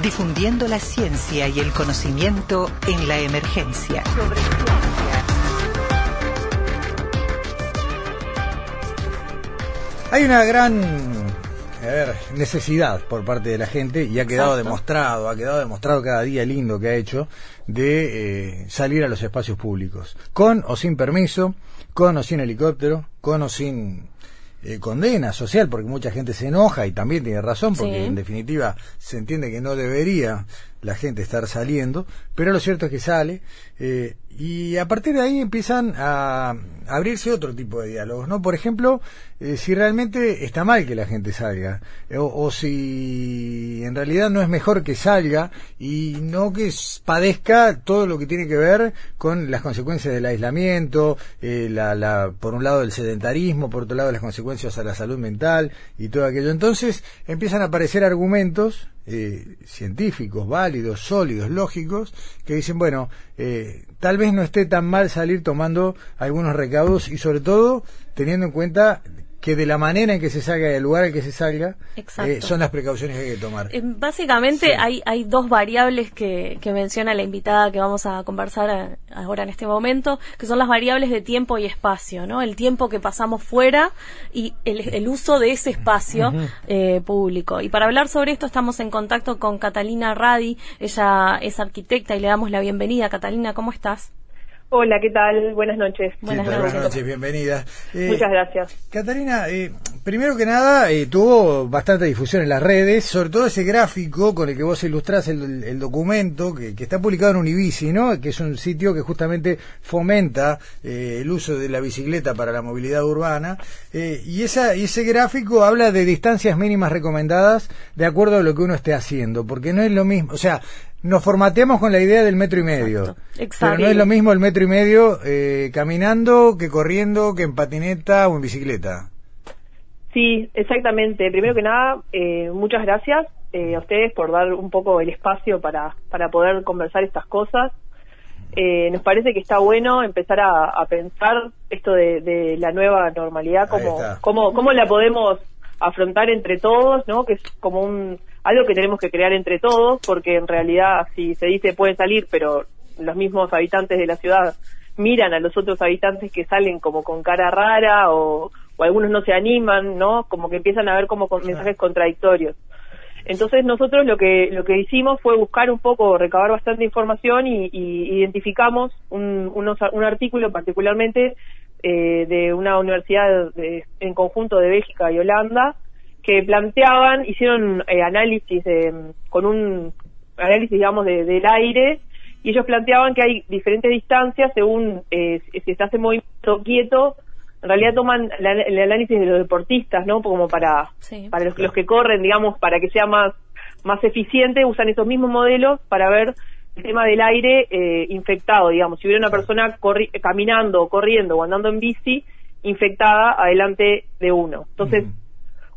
difundiendo la ciencia y el conocimiento en la emergencia. Hay una gran a ver, necesidad por parte de la gente y ha quedado demostrado, ha quedado demostrado cada día lindo que ha hecho de eh, salir a los espacios públicos, con o sin permiso, con o sin helicóptero, con o sin eh, condena social, porque mucha gente se enoja y también tiene razón, porque en definitiva se entiende que no debería la gente estar saliendo, pero lo cierto es que sale eh, y a partir de ahí empiezan a abrirse otro tipo de diálogos, ¿no? Por ejemplo, eh, si realmente está mal que la gente salga eh, o, si en realidad no es mejor que salga y no que padezca todo lo que tiene que ver con las consecuencias del aislamiento, la, la, por un lado el sedentarismo, por otro lado las consecuencias a la salud mental y todo aquello. Entonces empiezan a aparecer argumentos eh, científicos, válidos, sólidos, lógicos, que dicen, bueno, eh, tal vez no esté tan mal salir tomando algunos recaudos y sobre todo teniendo en cuenta que de la manera en que se salga, del lugar en que se salga, eh, son las precauciones que hay que tomar. Eh, básicamente hay, hay dos variables que, que, menciona la invitada que vamos a conversar ahora en este momento, que son las variables de tiempo y espacio, ¿no? El tiempo que pasamos fuera y el, el uso de ese espacio eh, público. Y para hablar sobre esto estamos en contacto con Catalina Radi, ella es arquitecta y le damos la bienvenida. Catalina, ¿cómo estás? Hola, ¿qué tal? Buenas noches. Buenas, noches. bienvenida. Eh, Muchas gracias. Catarina, eh, primero que nada, eh, tuvo bastante difusión en las redes, sobre todo ese gráfico con el que vos ilustrás el, documento que, está publicado en Unibici, ¿no? que es un sitio que justamente fomenta el uso de la bicicleta para la movilidad urbana. y, esa, y ese gráfico habla de distancias mínimas recomendadas de acuerdo a lo que uno esté haciendo, porque no es lo mismo, o sea, nos formateamos con la idea del metro y medio. Exacto. Pero no es lo mismo el metro y medio eh, caminando que corriendo, que en patineta o en bicicleta. Sí, exactamente. Primero que nada, eh, muchas gracias eh, a ustedes por dar un poco el espacio para, para poder conversar estas cosas. nos parece que está bueno empezar a, pensar esto de, la nueva normalidad, como cómo, cómo la podemos afrontar entre todos, ¿no? Que es como un algo que tenemos que crear entre todos, porque en realidad si se dice pueden salir, pero los mismos habitantes de la ciudad miran a los otros habitantes que salen como con cara rara o, algunos no se animan, ¿no? Como que empiezan a ver como con mensajes contradictorios. Entonces nosotros lo que lo que hicimos fue buscar un poco, recabar bastante información y, identificamos un, un artículo particularmente eh, de una universidad en conjunto de Bélgica y Holanda que planteaban, hicieron eh, análisis con un análisis, digamos, del aire, y ellos planteaban que hay diferentes distancias según eh, si estás en movimiento quieto, en realidad toman el análisis de los deportistas, ¿no? Como para, para los, los, que corren, digamos, para que sea más, más eficiente, usan esos mismos modelos para ver el tema del aire eh, infectado, digamos. Si hubiera una persona caminando, corriendo o andando en bici infectada adelante de uno. Entonces,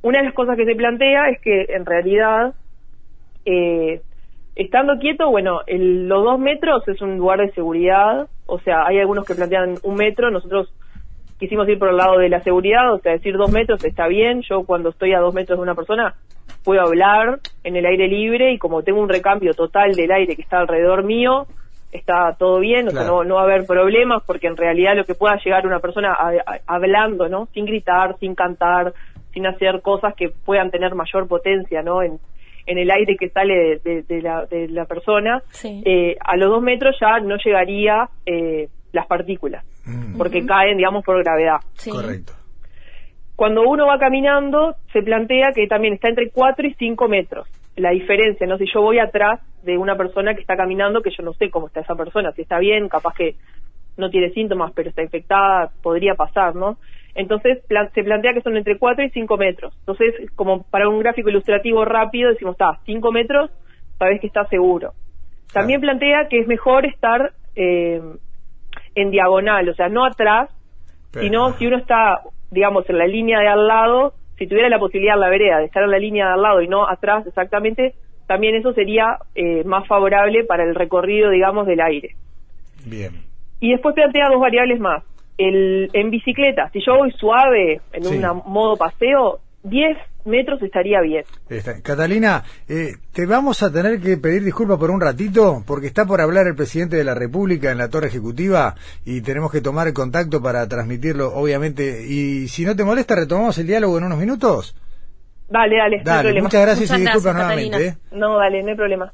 una de las cosas que se plantea es que en realidad, eh, estando quieto, bueno, el, los dos metros es un lugar de seguridad, o sea, hay algunos que plantean un metro, nosotros quisimos ir por el lado de la seguridad, o sea, decir dos metros está bien, yo cuando estoy a dos metros de una persona puedo hablar en el aire libre y como tengo un recambio total del aire que está alrededor mío, está todo bien, o sea, no, no va a haber problemas porque en realidad lo que pueda llegar una persona hablando, ¿no? Sin gritar, sin cantar, sin hacer cosas que puedan tener mayor potencia, ¿no? En, en el aire que sale de, la, de la, persona, eh, a los dos metros ya no llegaría eh, las partículas, mm. porque caen, digamos, por gravedad. Correcto. Cuando uno va caminando, se plantea que también está entre 4 y 5 metros. La diferencia, ¿no? Si yo voy atrás de una persona que está caminando, que yo no sé cómo está esa persona, si está bien, capaz que no tiene síntomas, pero está infectada, podría pasar, ¿no? Entonces se plantea que son entre 4 y 5 metros. Entonces, como para un gráfico ilustrativo rápido, decimos, está, 5 metros, sabes que está seguro. También plantea que es mejor estar eh, en diagonal, o sea, no atrás, sino si uno está, digamos, en la línea de al lado, si tuviera la posibilidad en la vereda de estar en la línea de al lado y no atrás exactamente, también eso sería eh, más favorable para el recorrido, digamos, del aire. Bien. Y después plantea dos variables más. El, en bicicleta, si yo voy suave, en un modo paseo, 10 metros estaría bien. Catalina, eh, te vamos a tener que pedir disculpas por un ratito porque está por hablar el presidente de la República en la torre ejecutiva y tenemos que tomar el contacto para transmitirlo, obviamente. Y si no te molesta, retomamos el diálogo en unos minutos. Dale, dale. Dale, muchas gracias y disculpas nuevamente. ¿eh? No, dale, no hay problema.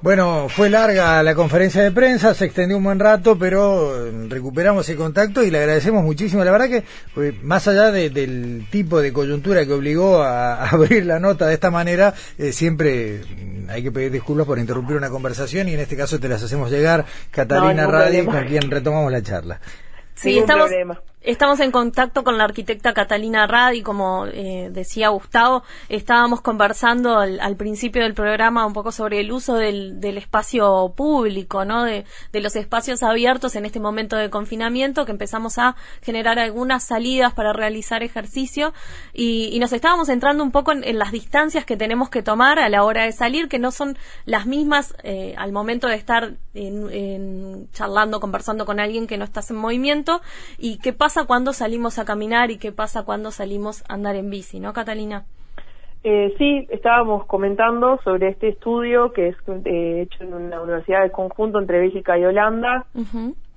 Bueno, fue larga la conferencia de prensa, se extendió un buen rato, pero eh, recuperamos el contacto y le agradecemos muchísimo. La verdad que, pues, más allá del tipo de coyuntura que obligó a, abrir la nota de esta manera, eh, siempre mm, hay que pedir disculpas por interrumpir una conversación y en este caso te las hacemos llegar, Catalina Radi, con quien retomamos la charla. Sí, estamos, Estamos en contacto con la arquitecta Catalina Radi, como eh, decía Gustavo, estábamos conversando al, principio del programa un poco sobre el uso del, espacio público, ¿no? De, los espacios abiertos en este momento de confinamiento, que empezamos a generar algunas salidas para realizar ejercicio y, nos estábamos entrando un poco en, las distancias que tenemos que tomar a la hora de salir, que no son las mismas eh, al momento de estar charlando, conversando con alguien que no estás en movimiento y qué pasa cuando salimos a caminar y qué pasa cuando salimos a andar en bici, ¿no, Catalina? Eh, sí, estábamos comentando sobre este estudio que es eh, hecho en una universidad de conjunto entre Bélgica y Holanda,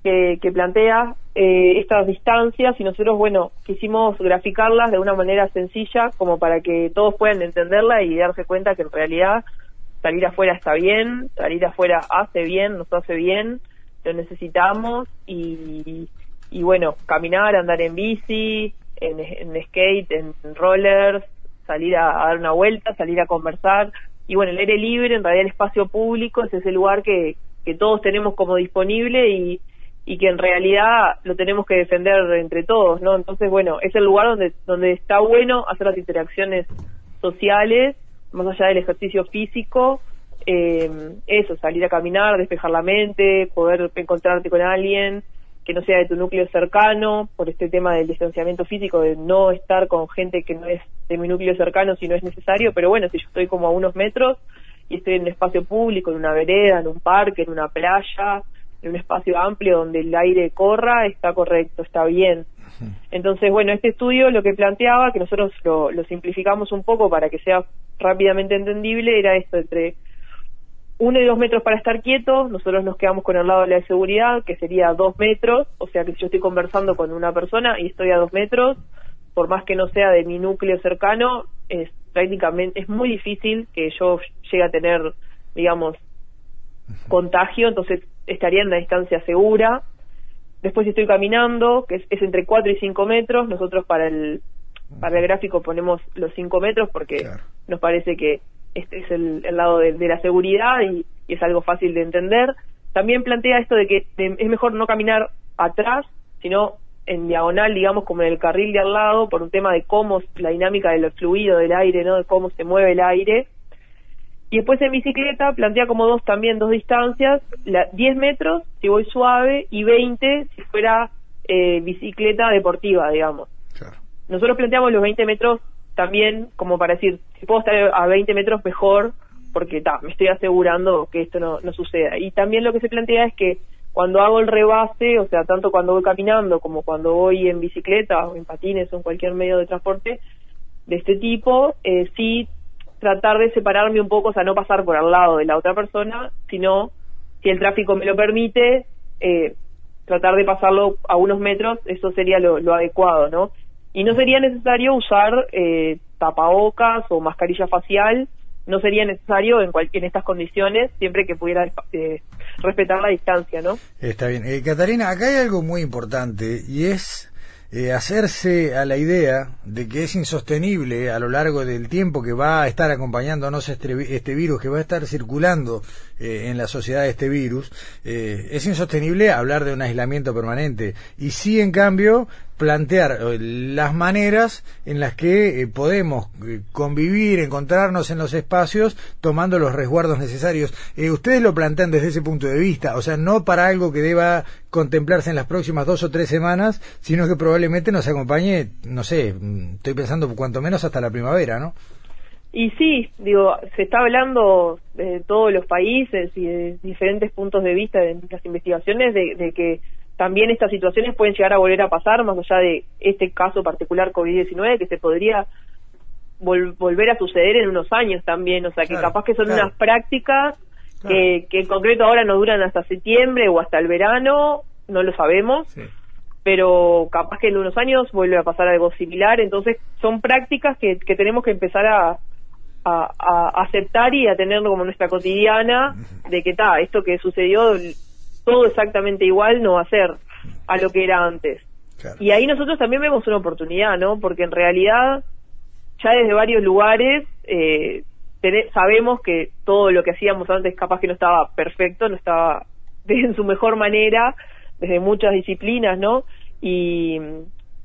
que, plantea eh, estas distancias y nosotros, bueno, quisimos graficarlas de una manera sencilla como para que todos puedan entenderla y darse cuenta que en realidad salir afuera está bien, salir afuera hace bien, nos hace bien, lo necesitamos y y bueno, caminar, andar en bici, en, skate, en, rollers, salir a, dar una vuelta, salir a conversar. Y bueno, el aire libre, en realidad el espacio público es ese lugar que, que todos tenemos como disponible y, y que en realidad lo tenemos que defender entre todos, ¿no? Entonces, bueno, es el lugar donde, donde está bueno hacer las interacciones sociales, más allá del ejercicio físico, eh, eso, salir a caminar, despejar la mente, poder encontrarte con alguien, que no sea de tu núcleo cercano, por este tema del distanciamiento físico, de no estar con gente que no es de mi núcleo cercano si no es necesario, pero bueno, si yo estoy como a unos metros y estoy en un espacio público, en una vereda, en un parque, en una playa, en un espacio amplio donde el aire corra, está correcto, está bien. Entonces, bueno, este estudio lo que planteaba, que nosotros lo, lo simplificamos un poco para que sea rápidamente entendible, era esto entre uno y dos metros para estar quieto, nosotros nos quedamos con el lado de la seguridad, que sería dos metros, o sea que si yo estoy conversando con una persona y estoy a dos metros, por más que no sea de mi núcleo cercano, es prácticamente, es muy difícil que yo llegue a tener, digamos, contagio, entonces estaría en una distancia segura. Después si estoy caminando, que es, entre cuatro y cinco metros, nosotros para el, para el gráfico ponemos los cinco metros porque nos parece que este es el, lado de, la seguridad y, es algo fácil de entender. También plantea esto de que es mejor no caminar atrás, sino en diagonal, digamos, como en el carril de al lado, por un tema de cómo la dinámica del fluido del aire, ¿no? De cómo se mueve el aire. Y después en bicicleta plantea como dos también, dos distancias, la, 10 metros si voy suave y 20 si fuera eh, bicicleta deportiva, digamos. Nosotros planteamos los 20 metros también como para decir, si puedo estar a 20 metros mejor, porque ta, me estoy asegurando que esto no, no suceda. Y también lo que se plantea es que cuando hago el rebase, o sea, tanto cuando voy caminando como cuando voy en bicicleta o en patines o en cualquier medio de transporte de este tipo, eh, sí tratar de separarme un poco, o sea, no pasar por al lado de la otra persona, sino, si el tráfico me lo permite, eh, tratar de pasarlo a unos metros, eso sería lo, lo adecuado, ¿no? Y no sería necesario usar eh, tapabocas o mascarilla facial, no sería necesario en, en estas condiciones, siempre que pudiera eh, respetar la distancia, ¿no? Está bien. Eh, Catarina, acá hay algo muy importante y es eh, hacerse a la idea de que es insostenible a lo largo del tiempo que va a estar acompañándonos este, este virus, que va a estar circulando eh, en la sociedad este virus, eh, es insostenible hablar de un aislamiento permanente. Y sí, en cambio, plantear eh, las maneras en las que eh, podemos eh, convivir, encontrarnos en los espacios tomando los resguardos necesarios. ustedes lo plantean desde ese punto de vista, o sea, no para algo que deba contemplarse en las próximas dos o tres semanas, sino que probablemente nos acompañe, no sé, mm, estoy pensando cuanto menos hasta la primavera, ¿no? Y sí, digo, se está hablando de todos los países y de diferentes puntos de vista de las investigaciones de que también estas situaciones pueden llegar a volver a pasar, más allá de este caso particular COVID-19, que se podría volver a suceder en unos años también, o sea, que capaz que son unas prácticas que, que en concreto ahora no duran hasta septiembre o hasta el verano, no lo sabemos, pero capaz que en unos años vuelve a pasar algo similar, entonces son prácticas que, que tenemos que empezar a, a, aceptar y a tenerlo como nuestra cotidiana, de que está, esto que sucedió todo exactamente igual no va a ser a lo que era antes. Y ahí nosotros también vemos una oportunidad, ¿no? Porque en realidad ya desde varios lugares eh, sabemos que todo lo que hacíamos antes capaz que no estaba perfecto, no estaba en su mejor manera, desde muchas disciplinas, ¿no? Y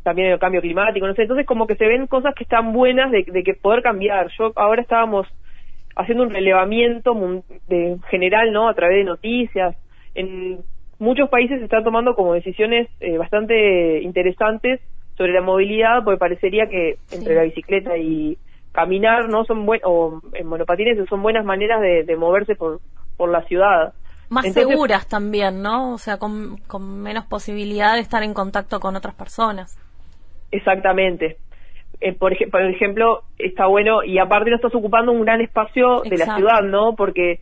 también el cambio climático, no sé, entonces como que se ven cosas que están buenas de, de que poder cambiar. Yo ahora estábamos haciendo un relevamiento de general, ¿no? A través de noticias, en muchos países se están tomando como decisiones eh, bastante interesantes sobre la movilidad, porque parecería que entre la bicicleta y caminar no son buen o en monopatines son buenas maneras de, moverse por por la ciudad. Más seguras también no o sea con, con menos posibilidad de estar en contacto con otras personas. Exactamente. Eh, por, por ejemplo está bueno y aparte no estás ocupando un gran espacio de la ciudad no porque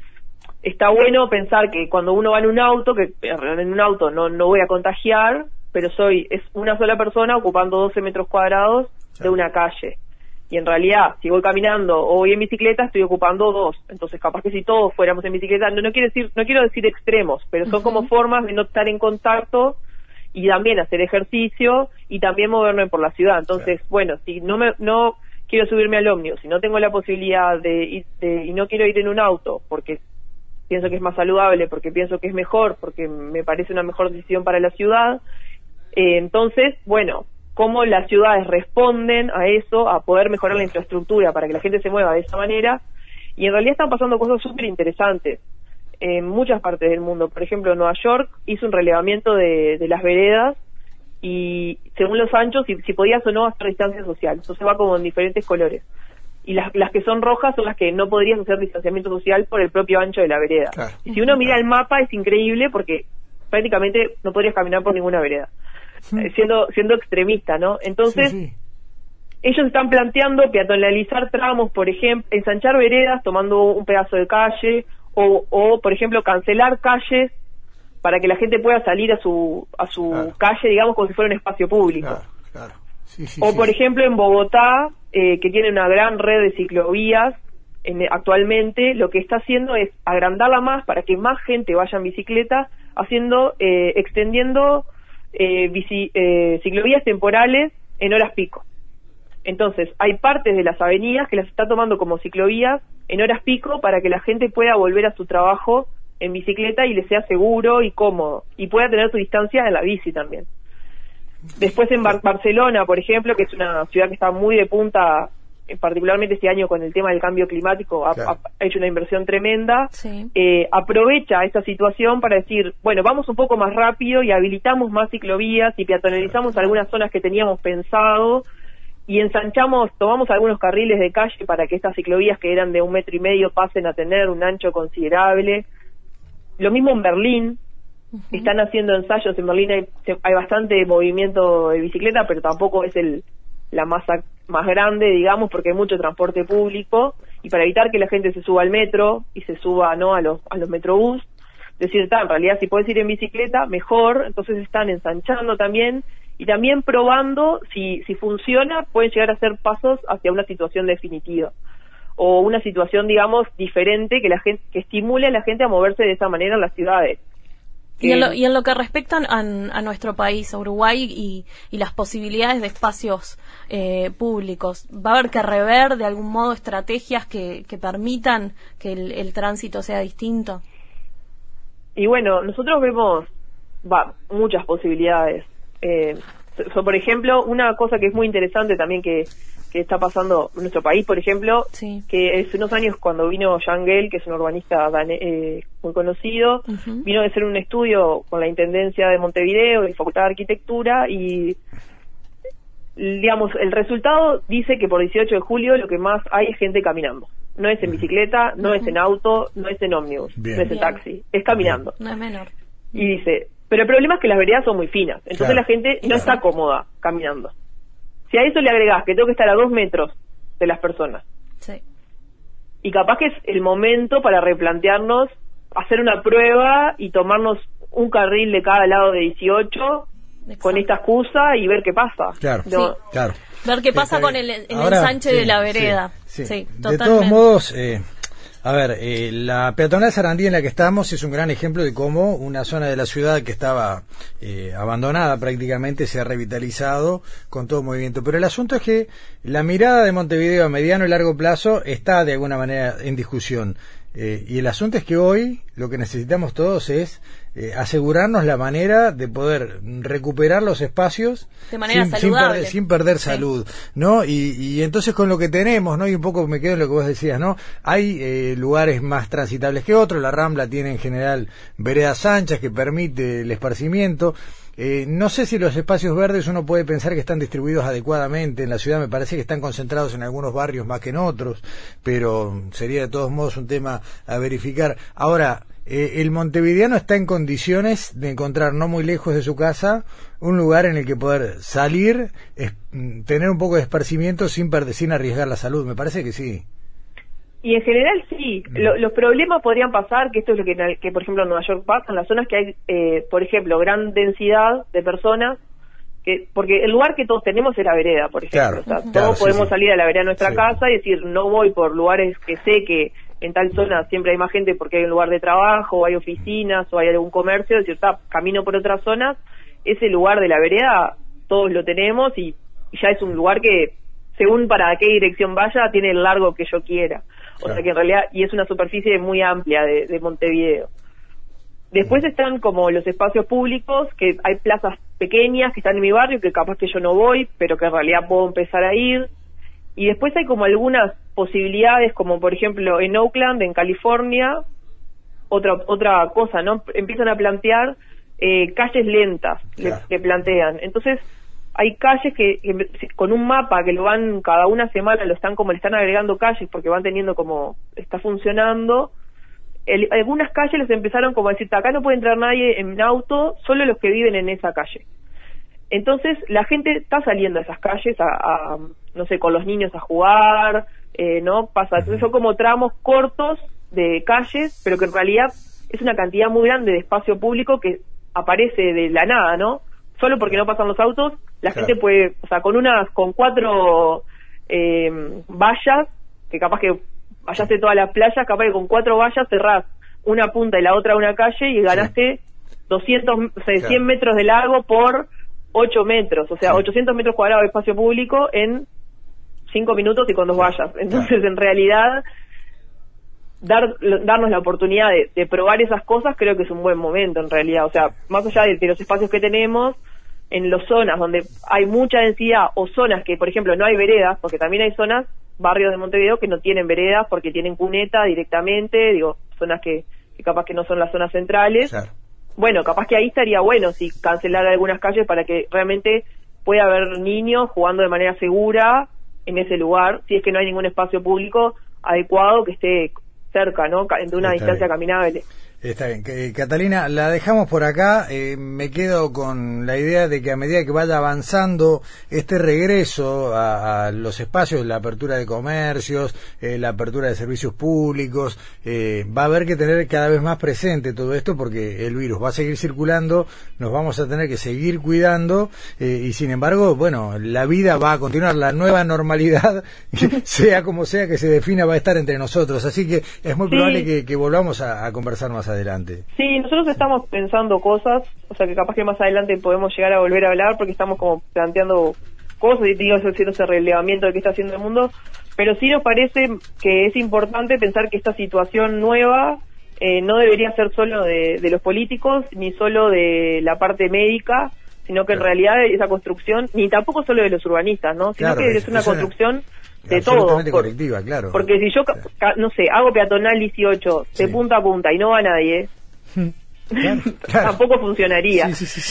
está bueno pensar que cuando uno va en un auto, que en un auto no, no voy a contagiar, pero soy, es una sola persona ocupando 12 metros cuadrados de una calle. Y en realidad, si voy caminando o voy en bicicleta, estoy ocupando dos. Entonces, capaz que si todos fuéramos en bicicleta, no, no quiero decir, no quiero decir extremos, pero son como formas de no estar en contacto y también hacer ejercicio y también moverme por la ciudad. Entonces, bueno, si no me, no quiero subirme al ómnibus, si no tengo la posibilidad de ir, de, y no quiero ir en un auto, porque pienso que es más saludable, porque pienso que es mejor, porque me parece una mejor decisión para la ciudad. Eh, entonces, bueno, cómo las ciudades responden a eso, a poder mejorar la infraestructura para que la gente se mueva de esa manera. Y en realidad están pasando cosas súper interesantes en muchas partes del mundo. Por ejemplo, Nueva York hizo un relevamiento de, las veredas y según los anchos, si, si podías o no hacer distancia social. Se va como en diferentes colores y las, las que son rojas son las que no podrías hacer distanciamiento social por el propio ancho de la vereda. Y si uno mira el mapa es increíble porque prácticamente no podrías caminar por ninguna vereda, eh, siendo siendo extremista, ¿no? Entonces, ellos están planteando peatonalizar tramos, por ejemplo, ensanchar veredas tomando un pedazo de calle o, o por ejemplo, cancelar calles para que la gente pueda salir a su a su calle, digamos, como si fuera un espacio público. O, por ejemplo, en Bogotá eh, que tiene una gran red de ciclovías en, actualmente, lo que está haciendo es agrandarla más para que más gente vaya en bicicleta, haciendo, eh, extendiendo eh, eh, ciclovías temporales en horas pico. Entonces, hay partes de las avenidas que las está tomando como ciclovías en horas pico para que la gente pueda volver a su trabajo en bicicleta y le sea seguro y cómodo y pueda tener su distancia en la bici también. Después en Barcelona, por ejemplo, que es una ciudad que está muy de punta, eh, particularmente este año con el tema del cambio climático, ha, hecho una inversión tremenda, eh, aprovecha esta situación para decir, bueno, vamos un poco más rápido y habilitamos más ciclovías y peatonalizamos algunas zonas que teníamos pensado y ensanchamos, tomamos algunos carriles de calle para que estas ciclovías que eran de un metro y medio pasen a tener un ancho considerable. Lo mismo en Berlín, están haciendo ensayos en Berlín, hay, hay, bastante movimiento de bicicleta, pero tampoco es el la masa más grande, digamos, porque hay mucho transporte público y para evitar que la gente se suba al metro y se suba no a los a los metrobús, decir, está, en realidad si puedes ir en bicicleta, mejor, entonces están ensanchando también y también probando si si funciona, pueden llegar a hacer pasos hacia una situación definitiva o una situación digamos diferente que la gente que estimule a la gente a moverse de esa manera en las ciudades Y en, lo, que respecta a, nuestro país, a Uruguay, y, las posibilidades de espacios eh, públicos, ¿va a haber que rever de algún modo estrategias que, permitan que el, tránsito sea distinto? Y bueno, nosotros vemos va, muchas posibilidades. Eh, por ejemplo, una cosa que es muy interesante también que que está pasando en nuestro país, por ejemplo, que hace unos años cuando vino Gell, que es un urbanista eh, muy conocido, vino a hacer un estudio con la Intendencia de Montevideo y Facultad de Arquitectura y digamos, el resultado dice que por 18 de julio lo que más hay es gente caminando. No es en bicicleta, no es en auto, no es en ómnibus, no es en taxi, es caminando. No es menor. Y dice, pero el problema es que las veredas son muy finas, entonces la gente no está cómoda caminando. Si a eso le agregás que tengo que estar a dos metros de las personas. Sí. Y capaz que es el momento para replantearnos, hacer una prueba y tomarnos un carril de cada lado de 18 con esta excusa y ver qué pasa. Claro, claro. Ver qué pasa con el, ensanche de la vereda. Sí, de todos modos, eh, a ver, eh, la peatonal Sarandí en la que estamos es un gran ejemplo de cómo una zona de la ciudad que estaba eh, abandonada prácticamente se ha revitalizado con todo movimiento. Pero el asunto es que la mirada de Montevideo a mediano y largo plazo está de alguna manera en discusión. Eh, y el asunto es que hoy lo que necesitamos todos es eh, asegurarnos la manera de poder recuperar los espacios sin, perder, sin, perder, salud, ¿no? Y, entonces con lo que tenemos, ¿no? Y un poco me quedo en lo que vos decías, ¿no? Hay eh, lugares más transitables que otros, la Rambla tiene en general veredas anchas que permite el esparcimiento, eh, no sé si los espacios verdes uno puede pensar que están distribuidos adecuadamente en la ciudad, me parece que están concentrados en algunos barrios más que en otros, pero sería de todos modos un tema a verificar. Ahora, eh, el montevideano está en condiciones de encontrar no muy lejos de su casa un lugar en el que poder salir, tener un poco de esparcimiento sin, sin arriesgar la salud, me parece que sí. Y en general sí, los problemas podrían pasar, que esto es lo que, que por ejemplo en Nueva York pasa, en las zonas que hay, eh, por ejemplo, gran densidad de personas, que porque el lugar que todos tenemos es la vereda, por ejemplo. todos podemos salir a la vereda de nuestra casa y decir, no voy por lugares que sé que en tal zona siempre hay más gente porque hay un lugar de trabajo, o hay oficinas, o hay algún comercio, decir, camino por otras zonas, ese lugar de la vereda todos lo tenemos y ya es un lugar que, según para qué dirección vaya, tiene el largo que yo quiera. O sea que en realidad, y es una superficie muy amplia de, Montevideo. Después están como los espacios públicos, que hay plazas pequeñas que están en mi barrio, que capaz que yo no voy, pero que en realidad puedo empezar a ir. Y después hay como algunas posibilidades, como por ejemplo en Oakland, en California, otra otra cosa, ¿no? Empiezan a plantear eh, calles lentas, que plantean. Entonces, hay calles que, con un mapa que lo van cada una semana lo están como le están agregando calles porque van teniendo como está funcionando algunas calles les empezaron como a decir acá no puede entrar nadie en auto solo los que viven en esa calle entonces la gente está saliendo a esas calles a, no sé con los niños a jugar eh, no pasa entonces son como tramos cortos de calles pero que en realidad es una cantidad muy grande de espacio público que aparece de la nada no solo porque no pasan los autos, la gente puede, o sea, con unas, con cuatro eh, vallas, que capaz que vayaste todas las playas, capaz que con cuatro vallas cerrás una punta y la otra una calle y ganaste 200, o sea, 100 metros de largo por 8 metros, o sea, 800 metros cuadrados de espacio público en 5 minutos y con dos vallas. Entonces, en realidad, dar, darnos la oportunidad de, probar esas cosas creo que es un buen momento en realidad. O sea, más allá de, los espacios que tenemos, en las zonas donde hay mucha densidad o zonas que, por ejemplo, no hay veredas, porque también hay zonas, barrios de Montevideo que no tienen veredas porque tienen cuneta directamente, digo, zonas que, capaz que no son las zonas centrales. Bueno, capaz que ahí estaría bueno si cancelar algunas calles para que realmente pueda haber niños jugando de manera segura en ese lugar, si es que no hay ningún espacio público adecuado que esté cerca, ¿no? De una distancia caminable. Está bien. Catalina, la dejamos por acá. Eh, me quedo con la idea de que a medida que vaya avanzando este regreso a, los espacios, la apertura de comercios, eh, la apertura de servicios públicos, eh, va a haber que tener cada vez más presente todo esto porque el virus va a seguir circulando, nos vamos a tener que seguir cuidando y sin embargo, bueno, la vida va a continuar, la nueva normalidad, sea como sea que se defina, va a estar entre nosotros. Así que es muy probable que, volvamos a, a conversar más adelante. Adelante. Sí, nosotros estamos pensando cosas, o sea que capaz que más adelante podemos llegar a volver a hablar porque estamos como planteando cosas y digo, haciendo ese relevamiento de qué está haciendo el mundo, pero sí nos parece que es importante pensar que esta situación nueva eh, no debería ser solo de, los políticos ni solo de la parte médica, sino que en realidad esa construcción, ni tampoco solo de los urbanistas, ¿no? Sino que es, una construcción de todo. colectiva, claro. Porque si yo, no sé, hago peatonal 18 de punta a punta y no va nadie, tampoco funcionaría.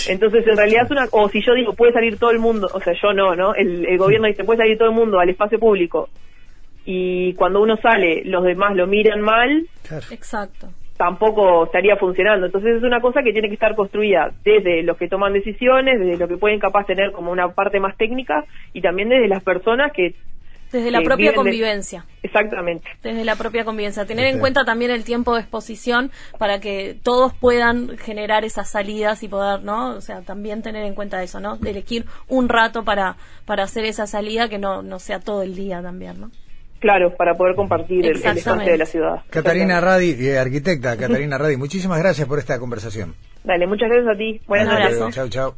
Entonces, en realidad es una, o si yo digo, puede salir todo el mundo, o sea, yo no, ¿no? El, el gobierno dice, puede salir todo el mundo al espacio público. Y cuando uno sale, los demás lo miran mal. Exacto tampoco estaría funcionando. Entonces es una cosa que tiene que estar construida desde los que toman decisiones, desde lo que pueden capaz tener como una parte más técnica y también desde las personas que desde la propia convivencia. Exactamente. Desde la propia convivencia. Tener en cuenta también el tiempo de exposición para que todos puedan generar esas salidas y poder, ¿no? O sea, también tener en cuenta eso, ¿no? De elegir un rato para, para hacer esa salida que no, no sea todo el día también, ¿no? Claro, para poder compartir el, espacio de la ciudad. Catarina Radi, eh, arquitecta, Catarina Radi, muchísimas gracias por esta conversación. Dale, muchas gracias a ti. Buenas noches. Chao, chao.